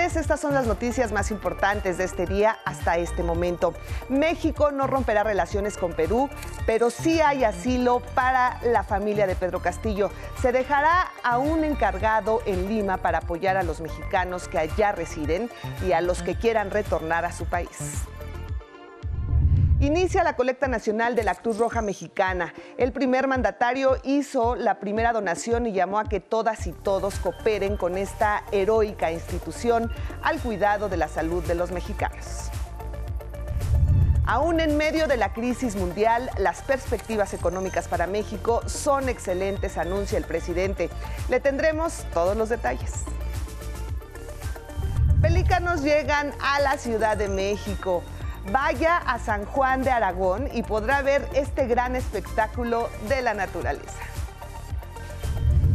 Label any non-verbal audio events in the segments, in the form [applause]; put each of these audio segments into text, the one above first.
Estas son las noticias más importantes de este día hasta este momento. México no romperá relaciones con Perú, pero sí hay asilo para la familia de Pedro Castillo. Se dejará a un encargado en Lima para apoyar a los mexicanos que allá residen y a los que quieran retornar a su país. Inicia la colecta nacional de la Cruz Roja Mexicana. El primer mandatario hizo la primera donación y llamó a que todas y todos cooperen con esta heroica institución al cuidado de la salud de los mexicanos. Aún en medio de la crisis mundial, las perspectivas económicas para México son excelentes, anuncia el presidente. Le tendremos todos los detalles. Pelícanos llegan a la Ciudad de México vaya a San Juan de Aragón y podrá ver este gran espectáculo de la naturaleza.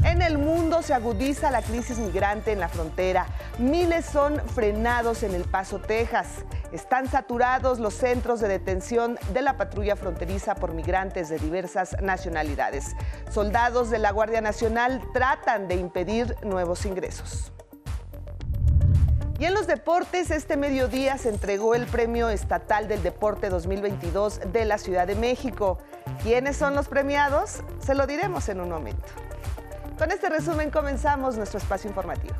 En el mundo se agudiza la crisis migrante en la frontera. Miles son frenados en El Paso, Texas. Están saturados los centros de detención de la patrulla fronteriza por migrantes de diversas nacionalidades. Soldados de la Guardia Nacional tratan de impedir nuevos ingresos. Y en los deportes, este mediodía se entregó el Premio Estatal del Deporte 2022 de la Ciudad de México. ¿Quiénes son los premiados? Se lo diremos en un momento. Con este resumen comenzamos nuestro espacio informativo.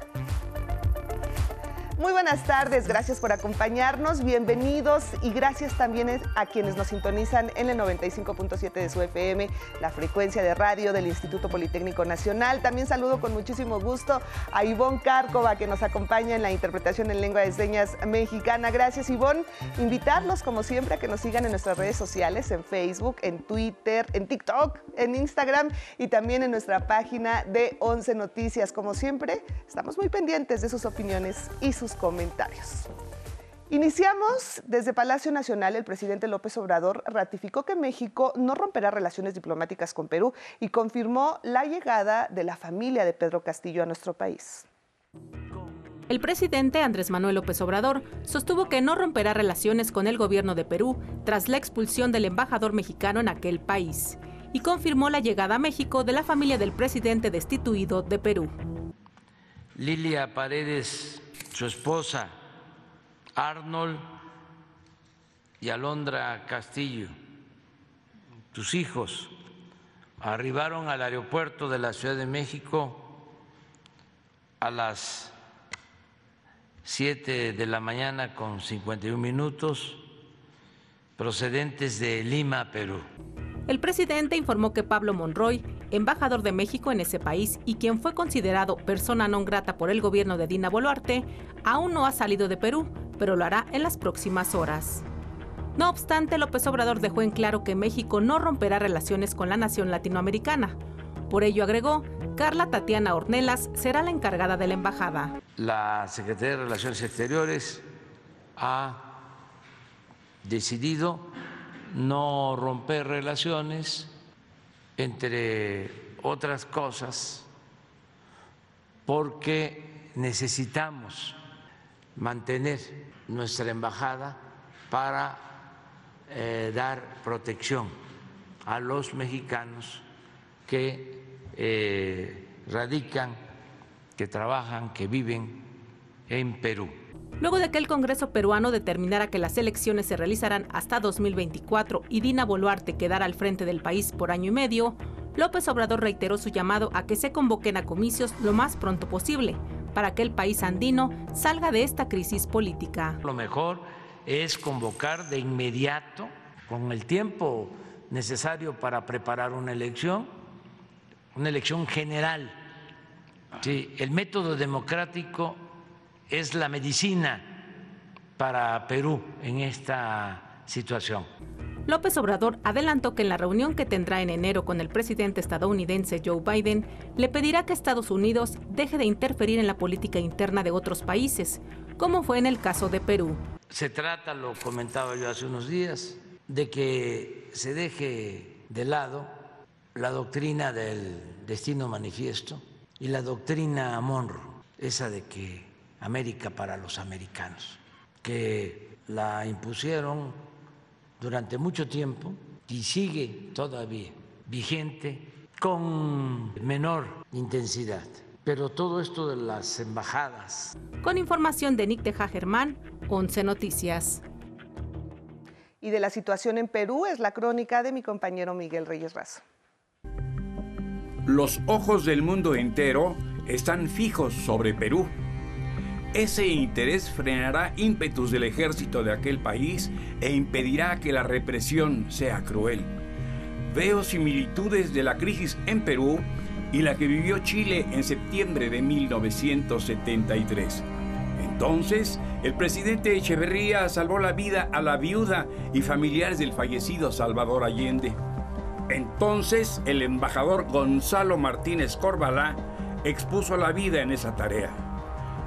Muy buenas tardes, gracias por acompañarnos, bienvenidos y gracias también a quienes nos sintonizan en el 95.7 de su FM, la frecuencia de radio del Instituto Politécnico Nacional. También saludo con muchísimo gusto a Ivonne Cárcova que nos acompaña en la interpretación en lengua de señas mexicana. Gracias Ivonne. Invitarlos como siempre a que nos sigan en nuestras redes sociales, en Facebook, en Twitter, en TikTok, en Instagram y también en nuestra página de 11 Noticias. Como siempre, estamos muy pendientes de sus opiniones y sus comentarios. Iniciamos desde Palacio Nacional. El presidente López Obrador ratificó que México no romperá relaciones diplomáticas con Perú y confirmó la llegada de la familia de Pedro Castillo a nuestro país. El presidente Andrés Manuel López Obrador sostuvo que no romperá relaciones con el gobierno de Perú tras la expulsión del embajador mexicano en aquel país y confirmó la llegada a México de la familia del presidente destituido de Perú. Lilia Paredes su esposa Arnold y Alondra Castillo, tus hijos, arribaron al aeropuerto de la Ciudad de México a las 7 de la mañana con 51 minutos, procedentes de Lima, Perú. El presidente informó que Pablo Monroy embajador de México en ese país y quien fue considerado persona non grata por el gobierno de Dina Boluarte, aún no ha salido de Perú, pero lo hará en las próximas horas. No obstante, López Obrador dejó en claro que México no romperá relaciones con la nación latinoamericana. Por ello agregó, Carla Tatiana Ornelas será la encargada de la embajada. La Secretaría de Relaciones Exteriores ha decidido no romper relaciones entre otras cosas, porque necesitamos mantener nuestra embajada para eh, dar protección a los mexicanos que eh, radican, que trabajan, que viven en Perú. Luego de que el Congreso peruano determinara que las elecciones se realizarán hasta 2024 y Dina Boluarte quedara al frente del país por año y medio, López Obrador reiteró su llamado a que se convoquen a comicios lo más pronto posible para que el país andino salga de esta crisis política. Lo mejor es convocar de inmediato, con el tiempo necesario para preparar una elección, una elección general. Sí, el método democrático es la medicina para Perú en esta situación. López Obrador adelantó que en la reunión que tendrá en enero con el presidente estadounidense Joe Biden, le pedirá que Estados Unidos deje de interferir en la política interna de otros países, como fue en el caso de Perú. Se trata, lo comentaba yo hace unos días, de que se deje de lado la doctrina del destino manifiesto y la doctrina Monroe, esa de que América para los americanos, que la impusieron durante mucho tiempo y sigue todavía vigente con menor intensidad. Pero todo esto de las embajadas. Con información de Nick Teja Germán, 11 Noticias. Y de la situación en Perú es la crónica de mi compañero Miguel Reyes Razo. Los ojos del mundo entero están fijos sobre Perú ese interés frenará ímpetus del ejército de aquel país e impedirá que la represión sea cruel. Veo similitudes de la crisis en Perú y la que vivió Chile en septiembre de 1973. Entonces, el presidente Echeverría salvó la vida a la viuda y familiares del fallecido Salvador Allende. Entonces, el embajador Gonzalo Martínez Corbalá expuso la vida en esa tarea.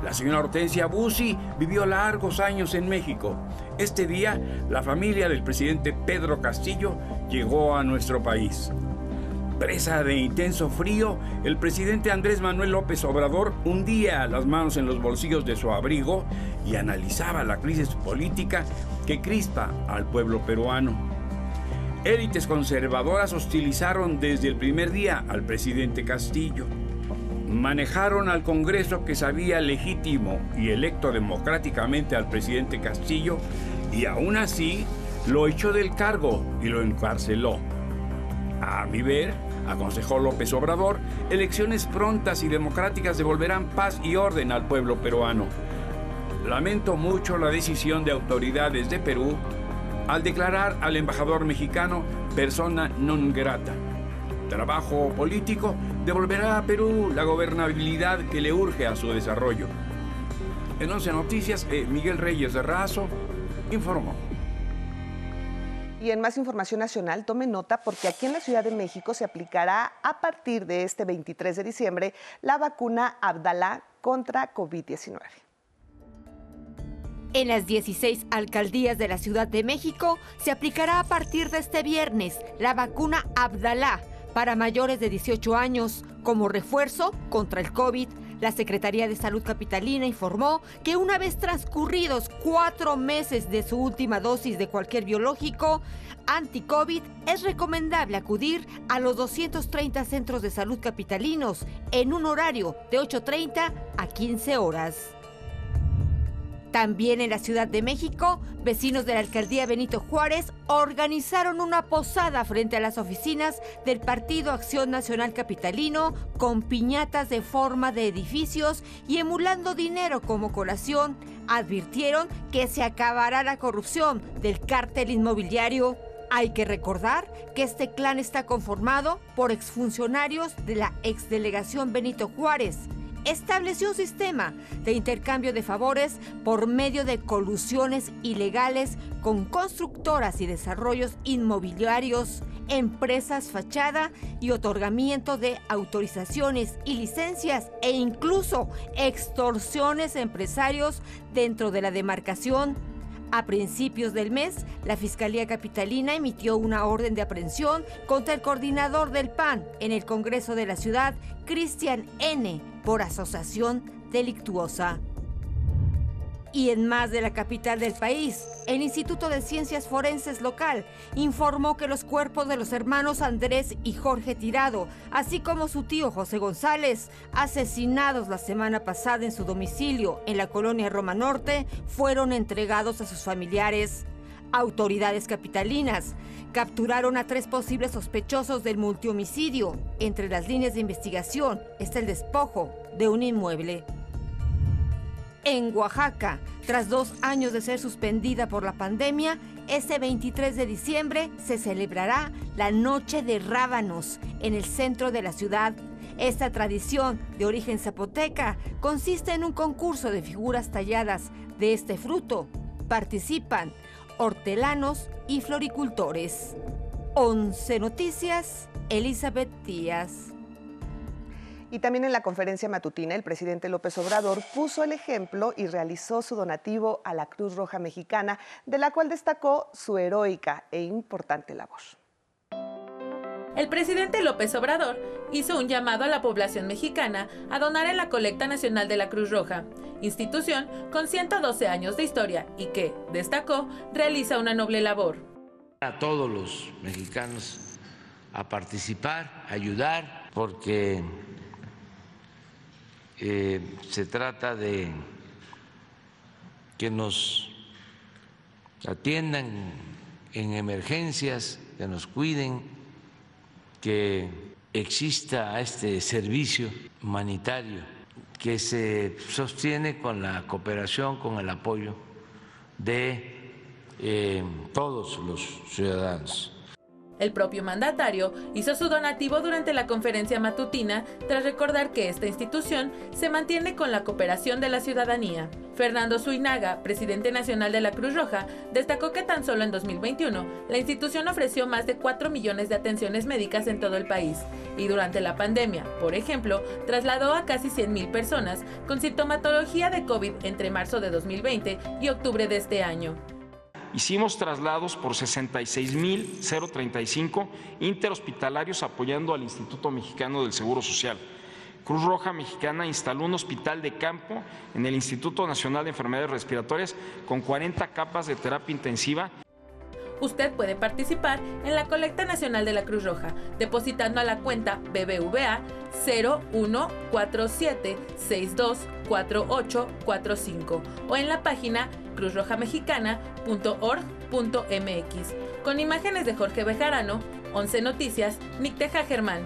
La señora Hortensia Bussi vivió largos años en México. Este día, la familia del presidente Pedro Castillo llegó a nuestro país. Presa de intenso frío, el presidente Andrés Manuel López Obrador hundía las manos en los bolsillos de su abrigo y analizaba la crisis política que crispa al pueblo peruano. Élites conservadoras hostilizaron desde el primer día al presidente Castillo manejaron al Congreso que sabía legítimo y electo democráticamente al presidente Castillo y aún así lo echó del cargo y lo encarceló. A mi ver, aconsejó López Obrador, elecciones prontas y democráticas devolverán paz y orden al pueblo peruano. Lamento mucho la decisión de autoridades de Perú al declarar al embajador mexicano persona non grata trabajo político devolverá a Perú la gobernabilidad que le urge a su desarrollo. En 11 Noticias, eh, Miguel Reyes de Razo informó. Y en más información nacional, tome nota porque aquí en la Ciudad de México se aplicará a partir de este 23 de diciembre la vacuna Abdalá contra COVID-19. En las 16 alcaldías de la Ciudad de México se aplicará a partir de este viernes la vacuna Abdalá para mayores de 18 años. Como refuerzo contra el COVID, la Secretaría de Salud Capitalina informó que una vez transcurridos cuatro meses de su última dosis de cualquier biológico anti-COVID, es recomendable acudir a los 230 centros de salud capitalinos en un horario de 8.30 a 15 horas. También en la Ciudad de México, vecinos de la alcaldía Benito Juárez organizaron una posada frente a las oficinas del Partido Acción Nacional Capitalino con piñatas de forma de edificios y emulando dinero como colación. Advirtieron que se acabará la corrupción del cártel inmobiliario. Hay que recordar que este clan está conformado por exfuncionarios de la exdelegación Benito Juárez estableció un sistema de intercambio de favores por medio de colusiones ilegales con constructoras y desarrollos inmobiliarios, empresas fachada y otorgamiento de autorizaciones y licencias e incluso extorsiones a empresarios dentro de la demarcación a principios del mes, la Fiscalía Capitalina emitió una orden de aprehensión contra el coordinador del PAN en el Congreso de la Ciudad, Cristian N., por asociación delictuosa. Y en más de la capital del país, el Instituto de Ciencias Forenses local informó que los cuerpos de los hermanos Andrés y Jorge Tirado, así como su tío José González, asesinados la semana pasada en su domicilio en la colonia Roma Norte, fueron entregados a sus familiares. Autoridades capitalinas capturaron a tres posibles sospechosos del multihomicidio. Entre las líneas de investigación está el despojo de un inmueble. En Oaxaca, tras dos años de ser suspendida por la pandemia, este 23 de diciembre se celebrará la Noche de Rábanos en el centro de la ciudad. Esta tradición de origen zapoteca consiste en un concurso de figuras talladas de este fruto. Participan hortelanos y floricultores. 11 Noticias, Elizabeth Díaz. Y también en la conferencia matutina, el presidente López Obrador puso el ejemplo y realizó su donativo a la Cruz Roja Mexicana, de la cual destacó su heroica e importante labor. El presidente López Obrador hizo un llamado a la población mexicana a donar en la colecta nacional de la Cruz Roja, institución con 112 años de historia y que, destacó, realiza una noble labor. A todos los mexicanos a participar, a ayudar, porque eh, se trata de que nos atiendan en emergencias, que nos cuiden, que exista este servicio humanitario que se sostiene con la cooperación, con el apoyo de eh, todos los ciudadanos. El propio mandatario hizo su donativo durante la conferencia matutina tras recordar que esta institución se mantiene con la cooperación de la ciudadanía. Fernando Suinaga, presidente nacional de la Cruz Roja, destacó que tan solo en 2021 la institución ofreció más de 4 millones de atenciones médicas en todo el país y durante la pandemia, por ejemplo, trasladó a casi 100.000 personas con sintomatología de COVID entre marzo de 2020 y octubre de este año. Hicimos traslados por 66.035 interhospitalarios apoyando al Instituto Mexicano del Seguro Social. Cruz Roja Mexicana instaló un hospital de campo en el Instituto Nacional de Enfermedades Respiratorias con 40 capas de terapia intensiva usted puede participar en la colecta nacional de la Cruz Roja, depositando a la cuenta BBVA 0147624845 o en la página cruzrojamexicana.org.mx. Con imágenes de Jorge Bejarano, 11 Noticias, Nicteja Germán.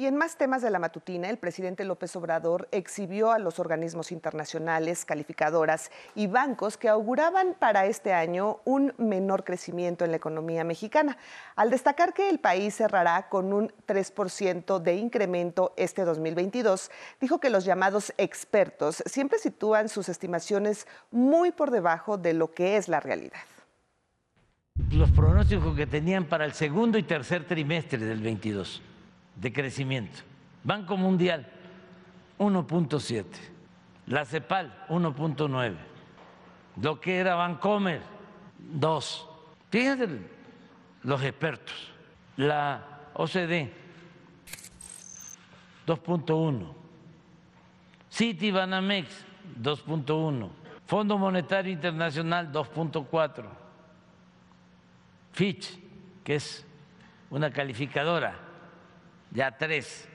Y en más temas de la matutina, el presidente López Obrador exhibió a los organismos internacionales, calificadoras y bancos que auguraban para este año un menor crecimiento en la economía mexicana, al destacar que el país cerrará con un 3% de incremento este 2022, dijo que los llamados expertos siempre sitúan sus estimaciones muy por debajo de lo que es la realidad. Los pronósticos que tenían para el segundo y tercer trimestre del 22 de crecimiento. Banco Mundial, 1.7. La CEPAL, 1.9. Lo que era Bancomer, 2. Fíjense los expertos. La OCDE, 2.1. City Banamex, 2.1. Fondo Monetario Internacional, 2.4. Fitch, que es una calificadora, ya tres.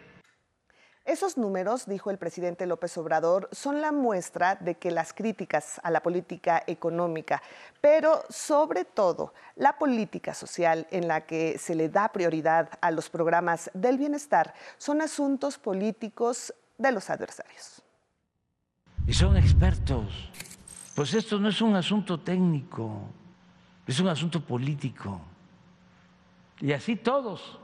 Esos números, dijo el presidente López Obrador, son la muestra de que las críticas a la política económica, pero sobre todo la política social en la que se le da prioridad a los programas del bienestar, son asuntos políticos de los adversarios. Y son expertos. Pues esto no es un asunto técnico, es un asunto político. Y así todos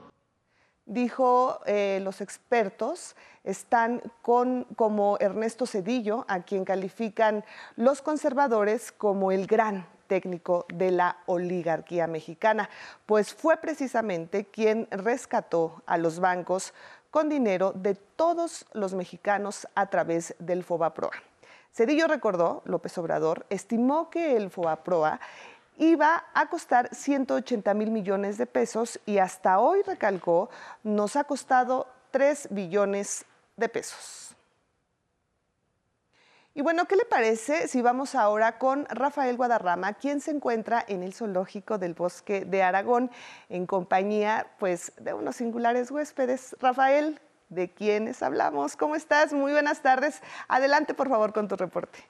dijo eh, los expertos, están con, como Ernesto Cedillo, a quien califican los conservadores como el gran técnico de la oligarquía mexicana, pues fue precisamente quien rescató a los bancos con dinero de todos los mexicanos a través del FOBAPROA. Cedillo recordó, López Obrador, estimó que el FOBAPROA iba a costar 180 mil millones de pesos y hasta hoy, recalcó, nos ha costado 3 billones de pesos. Y bueno, ¿qué le parece si vamos ahora con Rafael Guadarrama, quien se encuentra en el zoológico del Bosque de Aragón en compañía pues de unos singulares huéspedes? Rafael, ¿de quiénes hablamos? ¿Cómo estás? Muy buenas tardes. Adelante, por favor, con tu reporte.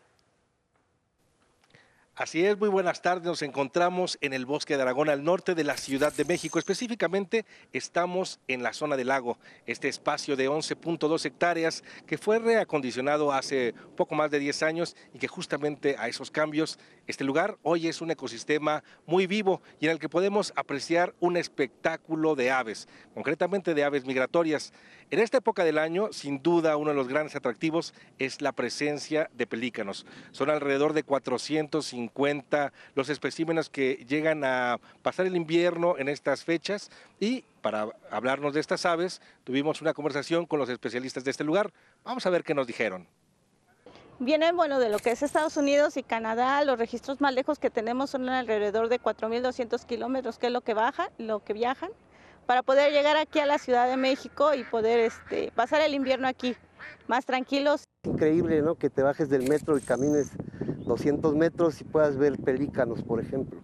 Así es, muy buenas tardes. Nos encontramos en el bosque de Aragón, al norte de la Ciudad de México. Específicamente estamos en la zona del lago, este espacio de 11.2 hectáreas que fue reacondicionado hace poco más de 10 años y que justamente a esos cambios, este lugar hoy es un ecosistema muy vivo y en el que podemos apreciar un espectáculo de aves, concretamente de aves migratorias. En esta época del año, sin duda, uno de los grandes atractivos es la presencia de pelícanos. Son alrededor de 450 los especímenes que llegan a pasar el invierno en estas fechas y para hablarnos de estas aves tuvimos una conversación con los especialistas de este lugar. Vamos a ver qué nos dijeron. Vienen, bueno, de lo que es Estados Unidos y Canadá, los registros más lejos que tenemos son alrededor de 4.200 kilómetros, que es lo que baja, lo que viajan para poder llegar aquí a la Ciudad de México y poder este, pasar el invierno aquí más tranquilos. Increíble, ¿no? Que te bajes del metro y camines 200 metros y puedas ver pelícanos, por ejemplo.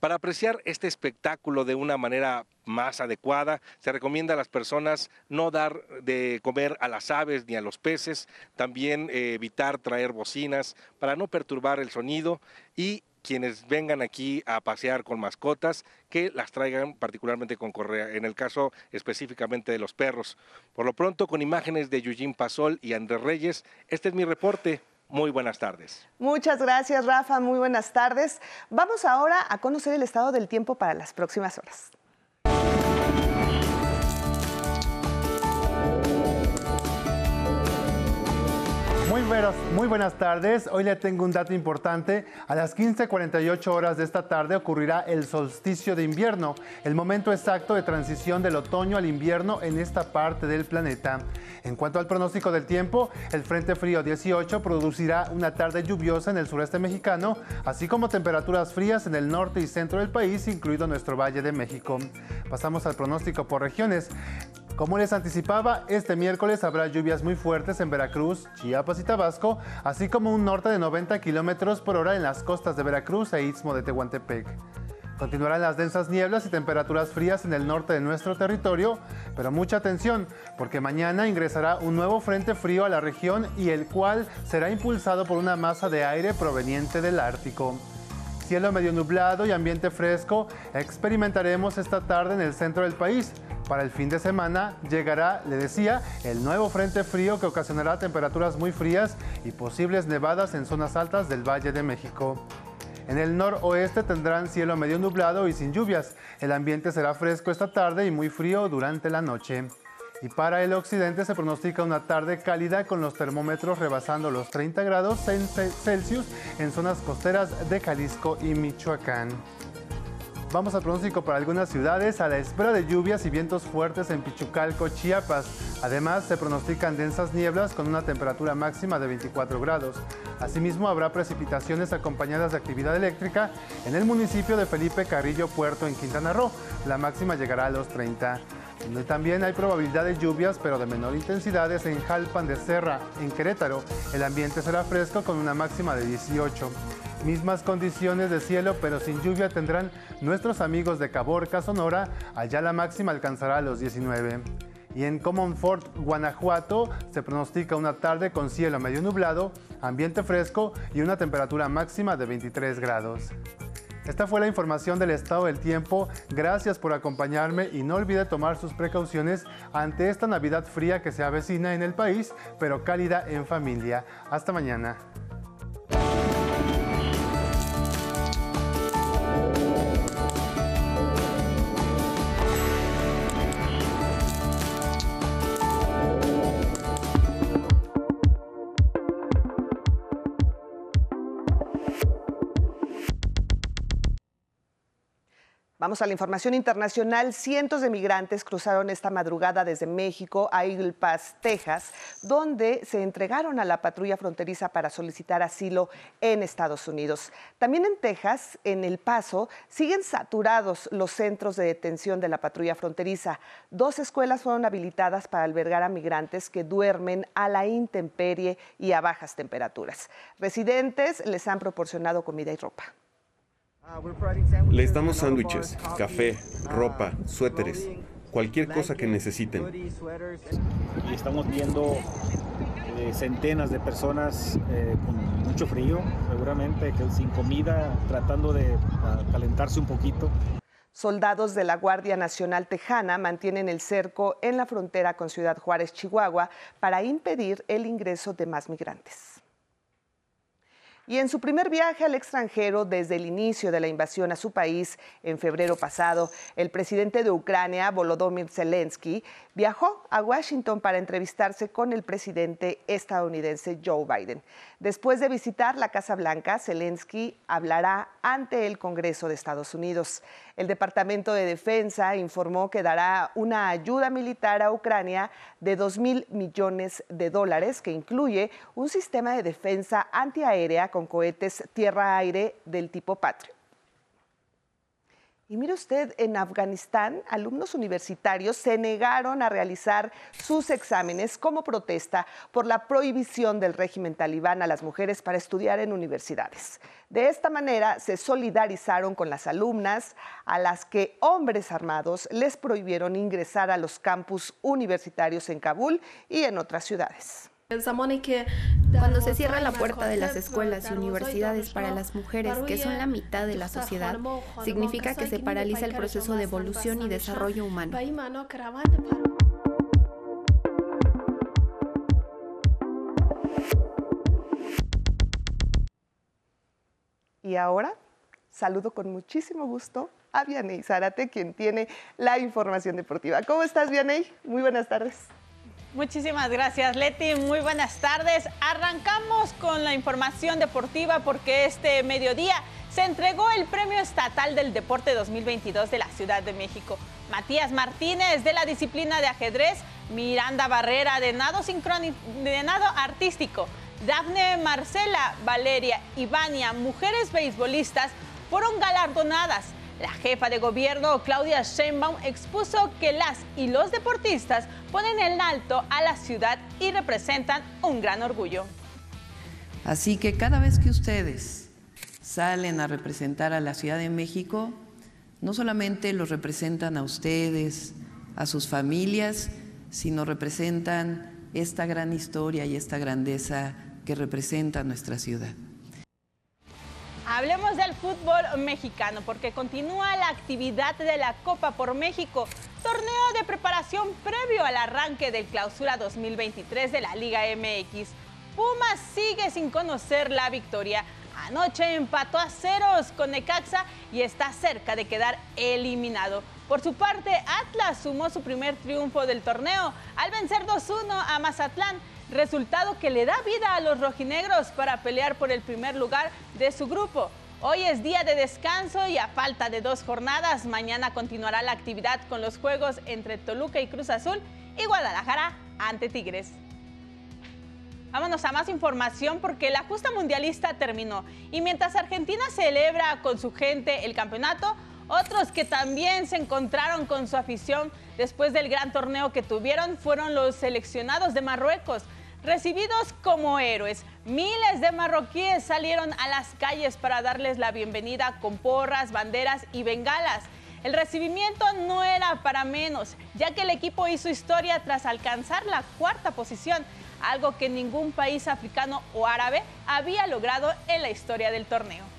Para apreciar este espectáculo de una manera más adecuada, se recomienda a las personas no dar de comer a las aves ni a los peces, también eh, evitar traer bocinas para no perturbar el sonido y quienes vengan aquí a pasear con mascotas, que las traigan particularmente con correa, en el caso específicamente de los perros. Por lo pronto, con imágenes de Eugene Pasol y Andrés Reyes, este es mi reporte. Muy buenas tardes. Muchas gracias, Rafa. Muy buenas tardes. Vamos ahora a conocer el estado del tiempo para las próximas horas. Muy, buenas tardes. Hoy le tengo un dato importante. A las 15.48 horas de esta tarde ocurrirá el solsticio de invierno, el momento exacto de transición del otoño al invierno en esta parte del planeta. En cuanto al pronóstico del tiempo, el Frente Frío 18 producirá una tarde lluviosa en el sureste mexicano, así como temperaturas frías en el norte y centro del país, incluido nuestro Valle de México. Pasamos al pronóstico por regiones. Como les anticipaba, este miércoles habrá lluvias muy fuertes en Veracruz, Chiapas y Tabasco, así como un norte de 90 kilómetros por hora en las costas de Veracruz e Istmo de Tehuantepec. Continuarán las densas nieblas y temperaturas frías en el norte de nuestro territorio, pero mucha atención, porque mañana ingresará un nuevo frente frío a la región y el cual será impulsado por una masa de aire proveniente del Ártico. Cielo medio nublado y ambiente fresco experimentaremos esta tarde en el centro del país, para el fin de semana llegará, le decía, el nuevo frente frío que ocasionará temperaturas muy frías y posibles nevadas en zonas altas del Valle de México. En el noroeste tendrán cielo medio nublado y sin lluvias. El ambiente será fresco esta tarde y muy frío durante la noche. Y para el occidente se pronostica una tarde cálida con los termómetros rebasando los 30 grados Celsius en zonas costeras de Jalisco y Michoacán. Vamos al pronóstico para algunas ciudades a la espera de lluvias y vientos fuertes en Pichucalco, Chiapas. Además, se pronostican densas nieblas con una temperatura máxima de 24 grados. Asimismo, habrá precipitaciones acompañadas de actividad eléctrica en el municipio de Felipe Carrillo Puerto en Quintana Roo. La máxima llegará a los 30. También hay probabilidad de lluvias, pero de menor intensidad, en Jalpan de Serra, en Querétaro. El ambiente será fresco con una máxima de 18. Mismas condiciones de cielo, pero sin lluvia tendrán nuestros amigos de Caborca, Sonora. Allá la máxima alcanzará los 19. Y en Commonfort, Guanajuato, se pronostica una tarde con cielo medio nublado, ambiente fresco y una temperatura máxima de 23 grados. Esta fue la información del estado del tiempo. Gracias por acompañarme y no olvide tomar sus precauciones ante esta Navidad fría que se avecina en el país, pero cálida en familia. Hasta mañana. Vamos a la información internacional. Cientos de migrantes cruzaron esta madrugada desde México a Eagle Pass, Texas, donde se entregaron a la patrulla fronteriza para solicitar asilo en Estados Unidos. También en Texas, en El Paso, siguen saturados los centros de detención de la patrulla fronteriza. Dos escuelas fueron habilitadas para albergar a migrantes que duermen a la intemperie y a bajas temperaturas. Residentes les han proporcionado comida y ropa. Les damos sándwiches, café, ropa, suéteres, cualquier cosa que necesiten. Y estamos viendo eh, centenas de personas eh, con mucho frío, seguramente, que sin comida, tratando de calentarse un poquito. Soldados de la Guardia Nacional Tejana mantienen el cerco en la frontera con Ciudad Juárez, Chihuahua, para impedir el ingreso de más migrantes. Y en su primer viaje al extranjero desde el inicio de la invasión a su país en febrero pasado, el presidente de Ucrania, Volodymyr Zelensky, viajó a Washington para entrevistarse con el presidente estadounidense Joe Biden. Después de visitar la Casa Blanca, Zelensky hablará ante el Congreso de Estados Unidos. El Departamento de Defensa informó que dará una ayuda militar a Ucrania de 2 mil millones de dólares, que incluye un sistema de defensa antiaérea con cohetes tierra-aire del tipo Patriot. Y mire usted, en Afganistán, alumnos universitarios se negaron a realizar sus exámenes como protesta por la prohibición del régimen talibán a las mujeres para estudiar en universidades. De esta manera se solidarizaron con las alumnas a las que hombres armados les prohibieron ingresar a los campus universitarios en Kabul y en otras ciudades. Cuando se cierra la puerta de las escuelas y universidades para las mujeres, que son la mitad de la sociedad, significa que se paraliza el proceso de evolución y desarrollo humano. Y ahora saludo con muchísimo gusto a Vianey Zárate, quien tiene la información deportiva. ¿Cómo estás, Vianey? Muy buenas tardes. Muchísimas gracias, Leti. Muy buenas tardes. Arrancamos con la información deportiva porque este mediodía se entregó el Premio Estatal del Deporte 2022 de la Ciudad de México. Matías Martínez de la disciplina de ajedrez, Miranda Barrera de nado, de artístico, Dafne Marcela, Valeria y Vania, mujeres beisbolistas, fueron galardonadas. La jefa de gobierno, Claudia Sheinbaum, expuso que las y los deportistas ponen en alto a la ciudad y representan un gran orgullo. Así que cada vez que ustedes salen a representar a la Ciudad de México, no solamente los representan a ustedes, a sus familias, sino representan esta gran historia y esta grandeza que representa nuestra ciudad. Hablemos del fútbol mexicano porque continúa la actividad de la Copa por México, torneo de preparación previo al arranque del clausura 2023 de la Liga MX. Pumas sigue sin conocer la victoria. Anoche empató a ceros con Necaxa y está cerca de quedar eliminado. Por su parte, Atlas sumó su primer triunfo del torneo al vencer 2-1 a Mazatlán resultado que le da vida a los rojinegros para pelear por el primer lugar de su grupo. Hoy es día de descanso y a falta de dos jornadas, mañana continuará la actividad con los juegos entre Toluca y Cruz Azul y Guadalajara ante Tigres. Vámonos a más información porque la justa mundialista terminó y mientras Argentina celebra con su gente el campeonato, otros que también se encontraron con su afición después del gran torneo que tuvieron fueron los seleccionados de Marruecos, Recibidos como héroes, miles de marroquíes salieron a las calles para darles la bienvenida con porras, banderas y bengalas. El recibimiento no era para menos, ya que el equipo hizo historia tras alcanzar la cuarta posición, algo que ningún país africano o árabe había logrado en la historia del torneo.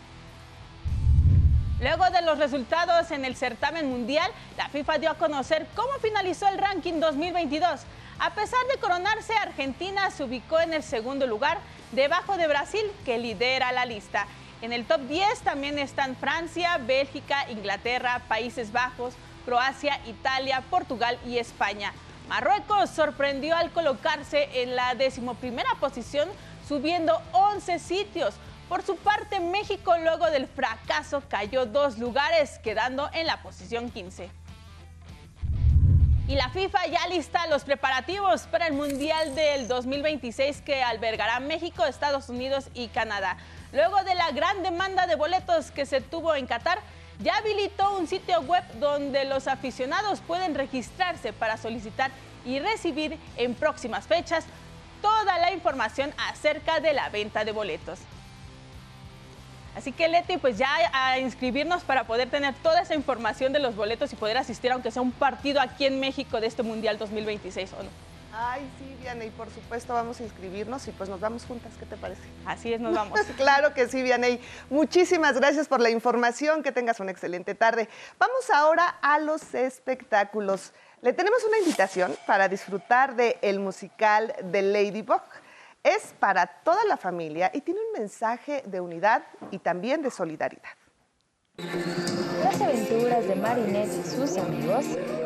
Luego de los resultados en el certamen mundial, la FIFA dio a conocer cómo finalizó el ranking 2022. A pesar de coronarse, Argentina se ubicó en el segundo lugar, debajo de Brasil, que lidera la lista. En el top 10 también están Francia, Bélgica, Inglaterra, Países Bajos, Croacia, Italia, Portugal y España. Marruecos sorprendió al colocarse en la decimoprimera posición, subiendo 11 sitios. Por su parte, México luego del fracaso cayó dos lugares, quedando en la posición 15. Y la FIFA ya lista los preparativos para el Mundial del 2026 que albergará México, Estados Unidos y Canadá. Luego de la gran demanda de boletos que se tuvo en Qatar, ya habilitó un sitio web donde los aficionados pueden registrarse para solicitar y recibir en próximas fechas toda la información acerca de la venta de boletos. Así que Leti, pues ya a inscribirnos para poder tener toda esa información de los boletos y poder asistir, aunque sea un partido aquí en México de este Mundial 2026, ¿o no? Ay, sí, Vianey, y por supuesto vamos a inscribirnos y pues nos vamos juntas, ¿qué te parece? Así es, nos vamos. [laughs] claro que sí, Vianey. Muchísimas gracias por la información, que tengas una excelente tarde. Vamos ahora a los espectáculos. Le tenemos una invitación para disfrutar del el musical de Ladybug. Es para toda la familia y tiene un mensaje de unidad y también de solidaridad. Las aventuras de Marinette y sus amigos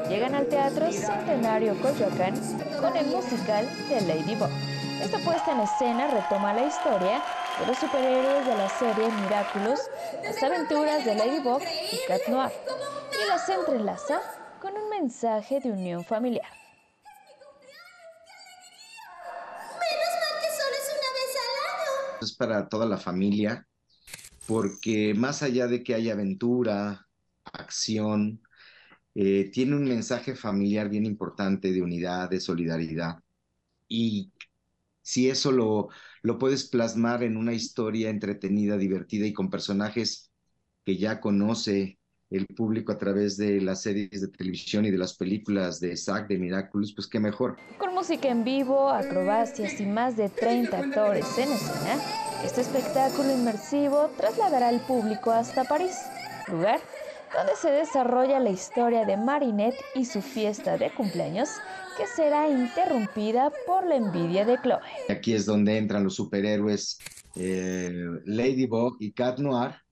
llegan al Teatro Centenario Coyoacán con el musical de Ladybug. Esta puesta en escena retoma la historia de los superhéroes de la serie Miraculous, las aventuras de Ladybug y Cat Noir, y las entrelaza con un mensaje de unión familiar. Es para toda la familia, porque más allá de que haya aventura, acción, eh, tiene un mensaje familiar bien importante de unidad, de solidaridad. Y si eso lo, lo puedes plasmar en una historia entretenida, divertida y con personajes que ya conoce el público a través de las series de televisión y de las películas de Zack de Miraculous, pues qué mejor. Con música en vivo, acrobacias y más de 30 actores en escena, este espectáculo inmersivo trasladará al público hasta París, lugar donde se desarrolla la historia de Marinette y su fiesta de cumpleaños, que será interrumpida por la envidia de Chloe. Aquí es donde entran los superhéroes eh, Ladybug y Cat Noir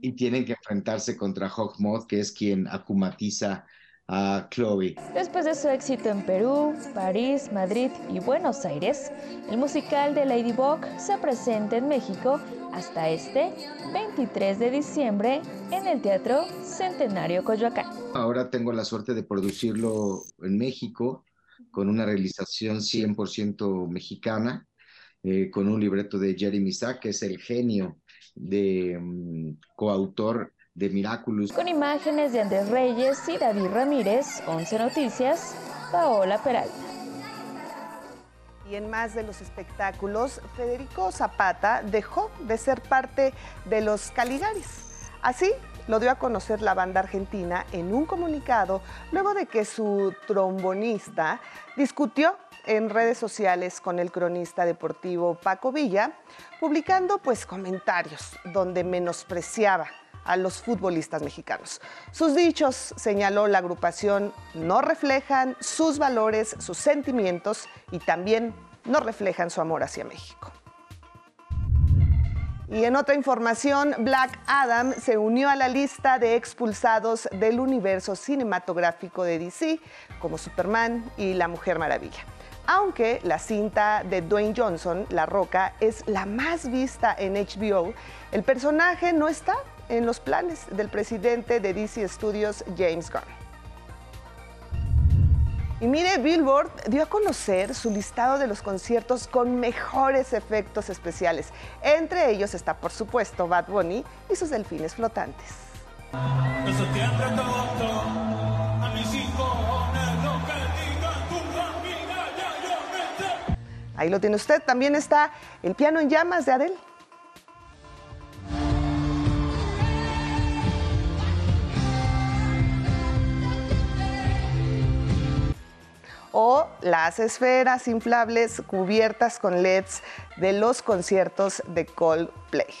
y tienen que enfrentarse contra Hawkmoth, que es quien acumatiza a Chloe. Después de su éxito en Perú, París, Madrid y Buenos Aires, el musical de Ladybug se presenta en México hasta este 23 de diciembre en el Teatro Centenario Coyoacán. Ahora tengo la suerte de producirlo en México con una realización 100% mexicana, eh, con un libreto de Jeremy Sack, que es el genio de mm, coautor de Miraculous. Con imágenes de Andrés Reyes y David Ramírez, 11 Noticias, Paola Peralta. Y en más de los espectáculos, Federico Zapata dejó de ser parte de los Caligaris. Así lo dio a conocer la banda argentina en un comunicado luego de que su trombonista discutió en redes sociales con el cronista deportivo Paco Villa, publicando pues comentarios donde menospreciaba a los futbolistas mexicanos. Sus dichos, señaló la agrupación, no reflejan sus valores, sus sentimientos y también no reflejan su amor hacia México. Y en otra información, Black Adam se unió a la lista de expulsados del universo cinematográfico de DC, como Superman y La Mujer Maravilla. Aunque la cinta de Dwayne Johnson, La Roca, es la más vista en HBO, el personaje no está en los planes del presidente de DC Studios, James Gunn. Y mire, Billboard dio a conocer su listado de los conciertos con mejores efectos especiales. Entre ellos está, por supuesto, Bad Bunny y sus delfines flotantes. Ahí lo tiene usted. También está el piano en llamas de Adele. o las esferas inflables cubiertas con LEDs de los conciertos de Coldplay.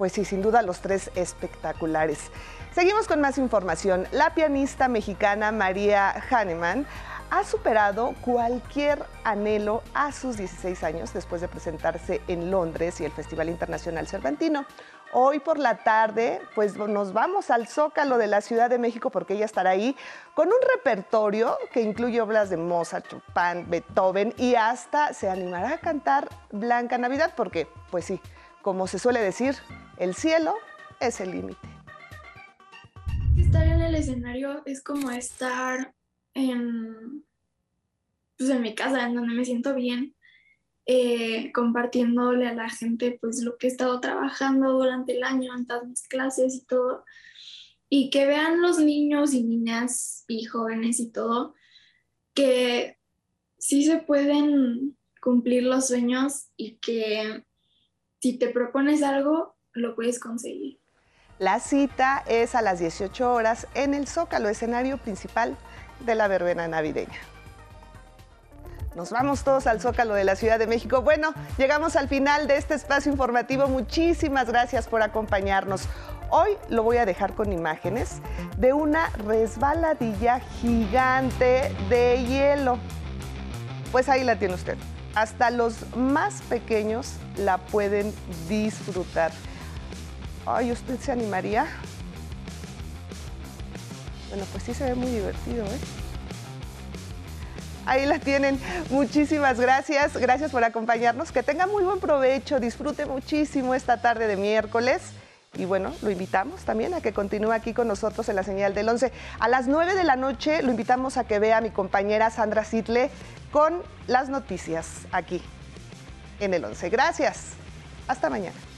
Pues sí, sin duda los tres espectaculares. Seguimos con más información. La pianista mexicana María Hahnemann ha superado cualquier anhelo a sus 16 años después de presentarse en Londres y el Festival Internacional Cervantino. Hoy por la tarde, pues nos vamos al Zócalo de la Ciudad de México porque ella estará ahí con un repertorio que incluye obras de Mozart, Chopin, Beethoven y hasta se animará a cantar Blanca Navidad porque, pues sí, como se suele decir, el cielo es el límite. Estar en el escenario es como estar en, pues en mi casa, en donde me siento bien, eh, compartiéndole a la gente pues lo que he estado trabajando durante el año en todas mis clases y todo, y que vean los niños y niñas y jóvenes y todo, que sí se pueden cumplir los sueños y que si te propones algo, lo puedes conseguir. La cita es a las 18 horas en el Zócalo, escenario principal de la verbena navideña. Nos vamos todos al Zócalo de la Ciudad de México. Bueno, llegamos al final de este espacio informativo. Muchísimas gracias por acompañarnos. Hoy lo voy a dejar con imágenes de una resbaladilla gigante de hielo. Pues ahí la tiene usted. Hasta los más pequeños la pueden disfrutar. Ay, ¿usted se animaría? Bueno, pues sí se ve muy divertido, ¿eh? Ahí la tienen. Muchísimas gracias. Gracias por acompañarnos. Que tenga muy buen provecho. Disfrute muchísimo esta tarde de miércoles. Y bueno, lo invitamos también a que continúe aquí con nosotros en la señal del 11. A las 9 de la noche lo invitamos a que vea a mi compañera Sandra Sitle con las noticias aquí en el 11. Gracias. Hasta mañana.